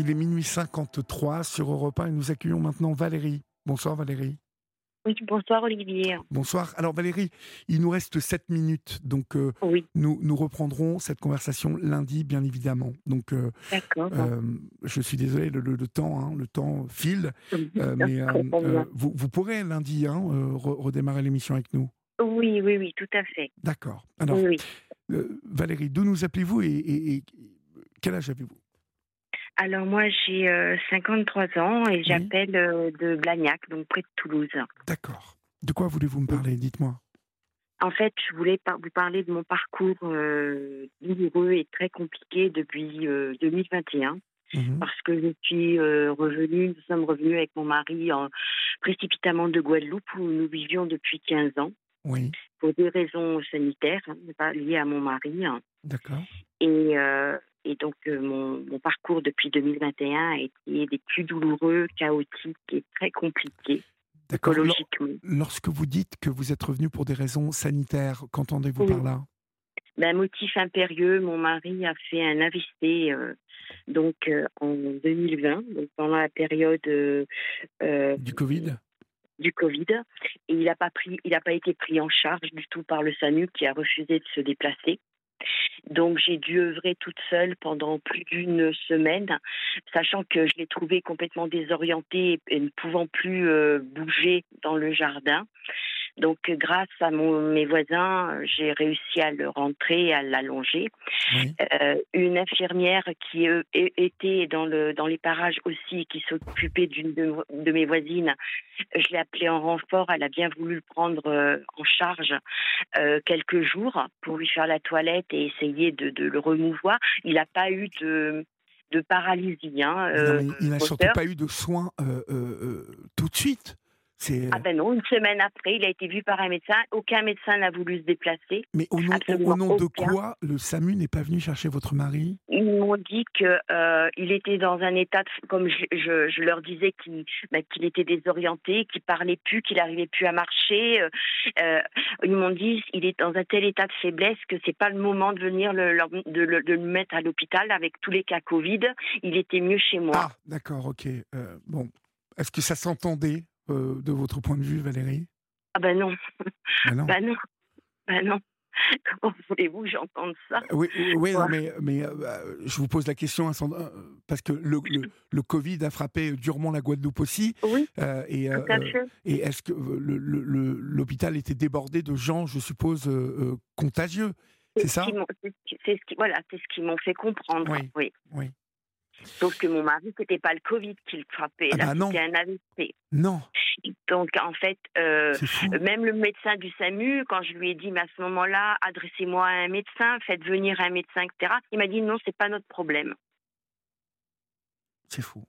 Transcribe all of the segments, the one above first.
Il est minuit 53 sur Europe 1 et nous accueillons maintenant Valérie. Bonsoir Valérie. Oui, bonsoir Olivier. Bonsoir. Alors Valérie, il nous reste 7 minutes, donc euh, Oui, nous, nous reprendrons cette conversation lundi, bien évidemment. Donc euh, d'accord. euh, je suis désolé, le, le- le temps, hein, le temps file, mais vous, vous pourrez lundi hein, re- redémarrer l'émission avec nous. Oui, oui, oui, tout à fait. D'accord. Alors Oui, Valérie, d'où nous appelez-vous et, et- et quel âge avez-vous? Alors moi, j'ai euh, 53 ans et j'appelle euh, de Blagnac, donc près de Toulouse. D'accord. De quoi voulez-vous me parler Dites-moi? En fait, je voulais par- vous parler de mon parcours euh, douloureux et très compliqué depuis euh, 2021. Mhm. parce que je suis euh, revenue, nous sommes revenus avec mon mari en précipitamment de Guadeloupe où nous vivions depuis 15 ans Oui, pour des raisons sanitaires, hein, pas liées à mon mari. hein. d'accord. Et, euh, et donc, euh, mon, mon parcours depuis 2021 a été des plus douloureux, chaotiques et très compliqués D'accord. Lorsque vous dites que vous êtes revenu pour des raisons sanitaires, qu'entendez-vous Oui. par là? Ben, motif impérieux, mon mari a fait un AVC euh, donc, euh, en 2020, donc pendant la période Du Covid? du Covid. Et il n'a pas, pris, il a pas été pris en charge du tout par le SAMU qui a refusé de se déplacer. Donc j'ai dû œuvrer toute seule pendant plus d'une semaine, sachant que je l'ai trouvé complètement désorienté et ne pouvant plus euh, bouger dans le jardin. Donc grâce à mon, mes voisins, j'ai réussi à le rentrer, à l'allonger. Oui. Euh, une infirmière qui euh, était dans, le, dans les parages aussi, qui s'occupait d'une de, de mes voisines, je l'ai appelée en renfort. Elle a bien voulu le prendre euh, en charge quelques jours pour lui faire la toilette et essayer de, de le remouvoir. Il n'a pas eu de, de paralysie. Hein, Non, il n'a surtout pas eu de soins tout de suite. C'est... Ah ben non, une semaine après, il a été vu par un médecin. Aucun médecin n'a voulu se déplacer. Mais au nom, au- de quoi le SAMU n'est pas venu chercher votre mari? Ils m'ont dit que euh, était dans un état, de, comme je, je, je leur disais, qu'il ben, qu'il était désorienté, qu'il parlait plus, qu'il arrivait plus à marcher. euh, euh, ils m'ont dit il est dans un tel état de faiblesse que c'est pas le moment de venir le, leur- de, le, de le mettre à l'hôpital avec tous les cas Covid. Il était mieux chez moi. Ah, d'accord, ok. Euh, bon, est-ce que ça s'entendait? Euh, de votre point de vue, Valérie Ah ben non, Ben non. ben non, ben non. Comment voulez-vous que j'entende ça? Oui, oui, non, mais, mais euh, euh, je vous pose la question hein, euh, parce que le, le, le Covid a frappé durement la Guadeloupe aussi. Oui, euh, et tout à fait. et est-ce que l'hôpital était débordé de gens, je suppose, contagieux? C'est ce ça? c'est ce qui- voilà, c'est ce qu'ils m'ont fait comprendre. Oui. oui. Oui. Sauf que mon mari, c'était pas le Covid qui le frappait, Ah bah c'était un AVC. Non, Donc, en fait, euh, même le médecin du SAMU, quand je lui ai dit, mais à ce moment-là, adressez-moi à un médecin, faites venir un médecin, etc., il m'a dit, non, c'est pas notre problème. C'est fou.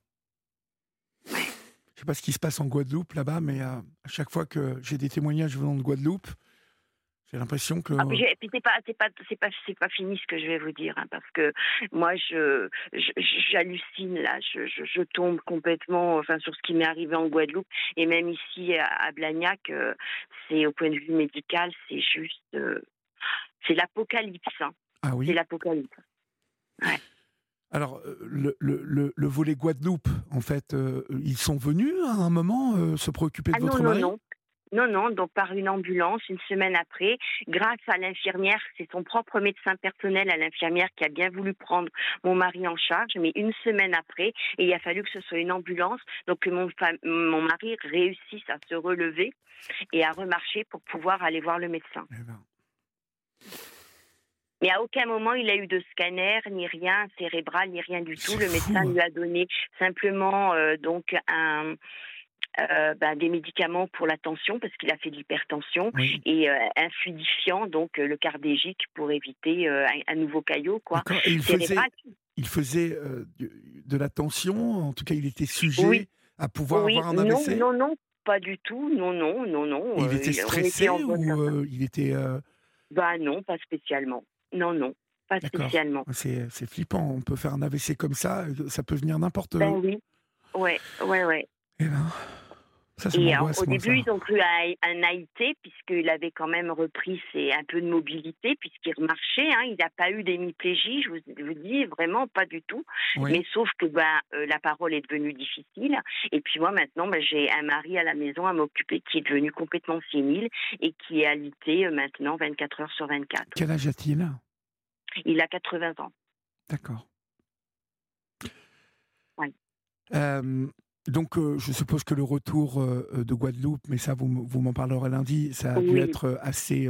Je sais pas ce qui se passe en Guadeloupe là-bas, mais euh, à chaque fois que j'ai des témoignages venant de Guadeloupe, j'ai l'impression que. Ah, puis c'est pas, c'est pas, c'est pas, c'est pas fini ce que je vais vous dire, hein, parce que moi, je, j'hallucine là, je, je, je tombe complètement, enfin, sur ce qui m'est arrivé en Guadeloupe et même ici à, à Blagnac, euh, c'est au point de vue médical, c'est juste, euh, c'est l'apocalypse, hein, ah c'est oui. l'apocalypse. Alors euh, le, le, le, le volet Guadeloupe, en fait, euh, ils sont venus à un moment euh, se préoccuper de Ah votre non, mari? non. Non, non, donc par une ambulance, une semaine après, grâce à l'infirmière, c'est son propre médecin personnel à l'infirmière qui a bien voulu prendre mon mari en charge, mais une semaine après, et il a fallu que ce soit une ambulance, donc que mon, mari réussisse à se relever et à remarcher pour pouvoir aller voir le médecin. Eh ben, Mais à aucun moment il a eu de scanner, ni rien cérébral, ni rien du tout. Le médecin fou, hein. lui a donné simplement euh, donc un, euh, ben, des médicaments pour la tension parce qu'il a fait de l'hypertension oui. et euh, un fluidifiant, donc euh, le cardégique pour éviter euh, un, un nouveau caillot. Quoi. Et il faisait, il faisait de, la tension. En tout cas, il était sujet Oui. à pouvoir oui, avoir un AVC. non, non, pas du tout. Non, non, non, non. Et il était stressé était ou il était. Bah non, pas spécialement. Non, non, pas spécialement. c'est, c'est flippant. On peut faire un AVC comme ça. Ça peut venir n'importe. Ben oui. Ouais, ouais, ouais. Eh ben, et au début, ils ont cru à un AIT, puisqu'il avait quand même repris ses, un peu de mobilité, puisqu'il remarchait. Hein, il n'a pas eu d'hémiplégie, je vous, vous, dis, vraiment pas du tout. Mais sauf que ben, la parole est devenue difficile. Et puis moi, maintenant, ben, j'ai un mari à la maison à m'occuper qui est devenu complètement sénile et qui est alité maintenant 24 heures sur 24. Quel âge a-t-il? Il a 80 ans. D'accord. Oui. Donc, euh, je suppose que le retour euh, euh, de Guadeloupe, mais ça, vous, vous m'en parlerez lundi, ça a dû être assez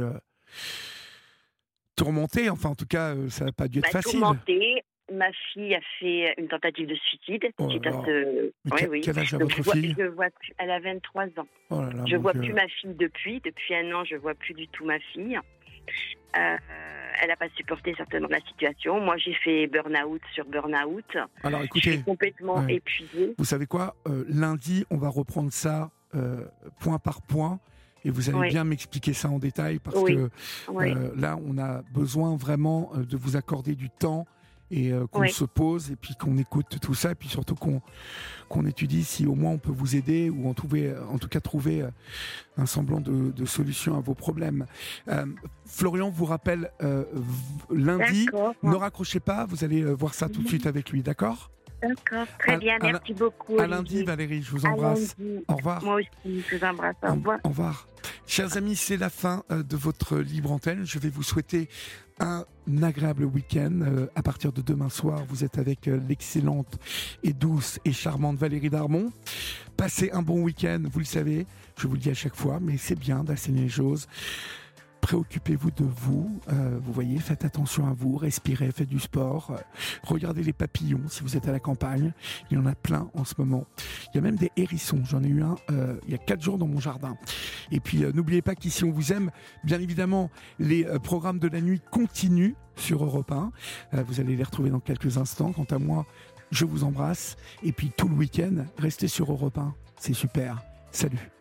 tourmenté. Enfin, en tout cas, ça n'a pas dû être bah, facile. Tourmenté. Ma fille a fait une tentative de suicide. Oh quel, âge a votre fille? je vois Elle a 23 ans. Oh je ne vois plus ma fille depuis. Depuis un an, je ne vois plus du tout ma fille. Euh, elle n'a pas supporté certainement la situation. Moi, j'ai fait burn-out sur burn-out. Alors, écoutez, je suis complètement épuisée. Vous savez quoi euh, Lundi, on va reprendre ça euh, point par point. Et vous allez bien m'expliquer ça en détail parce que là, on a besoin vraiment de vous accorder du temps et euh, qu'on se pose et puis qu'on écoute tout ça et puis surtout qu'on qu'on étudie si au moins on peut vous aider ou en trouver en tout cas trouver euh, un semblant de, de solution à vos problèmes. Euh, Florian vous rappelle lundi, ne raccrochez pas, vous allez voir ça tout de suite avec lui, d'accord? D'accord, très bien, merci beaucoup. À lundi, Valérie, je vous embrasse. Au revoir. Moi aussi, je vous embrasse. Au revoir. Au revoir. Chers amis, c'est la fin de votre libre antenne. Je vais vous souhaiter un agréable week-end. Euh, à partir de demain soir, vous êtes avec euh, l'excellente et douce et charmante Valérie Darmon. Passez un bon week-end, vous le savez, je vous le dis à chaque fois, mais c'est bien d'assainer les choses préoccupez-vous de vous. Euh, vous voyez, faites attention à vous, respirez, faites du sport. Euh, regardez les papillons si vous êtes à la campagne. Il y en a plein en ce moment. Il y a même des hérissons. J'en ai eu un euh, il y a quatre jours dans mon jardin. Et puis n'oubliez pas qu'ici on vous aime. Bien évidemment, les programmes de la nuit continuent sur Europe 1. vous allez les retrouver dans quelques instants. Quant à moi, je vous embrasse. Et puis tout le week-end, restez sur Europe 1. C'est super. Salut.